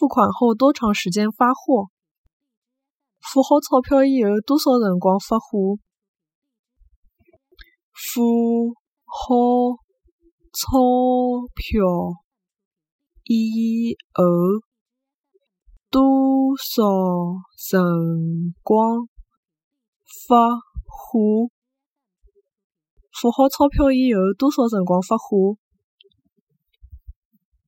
付款后多长时间发货付好钞票以后多少辰光发货付好钞票以后多少辰光发货？付好钞票以后多少辰光发货？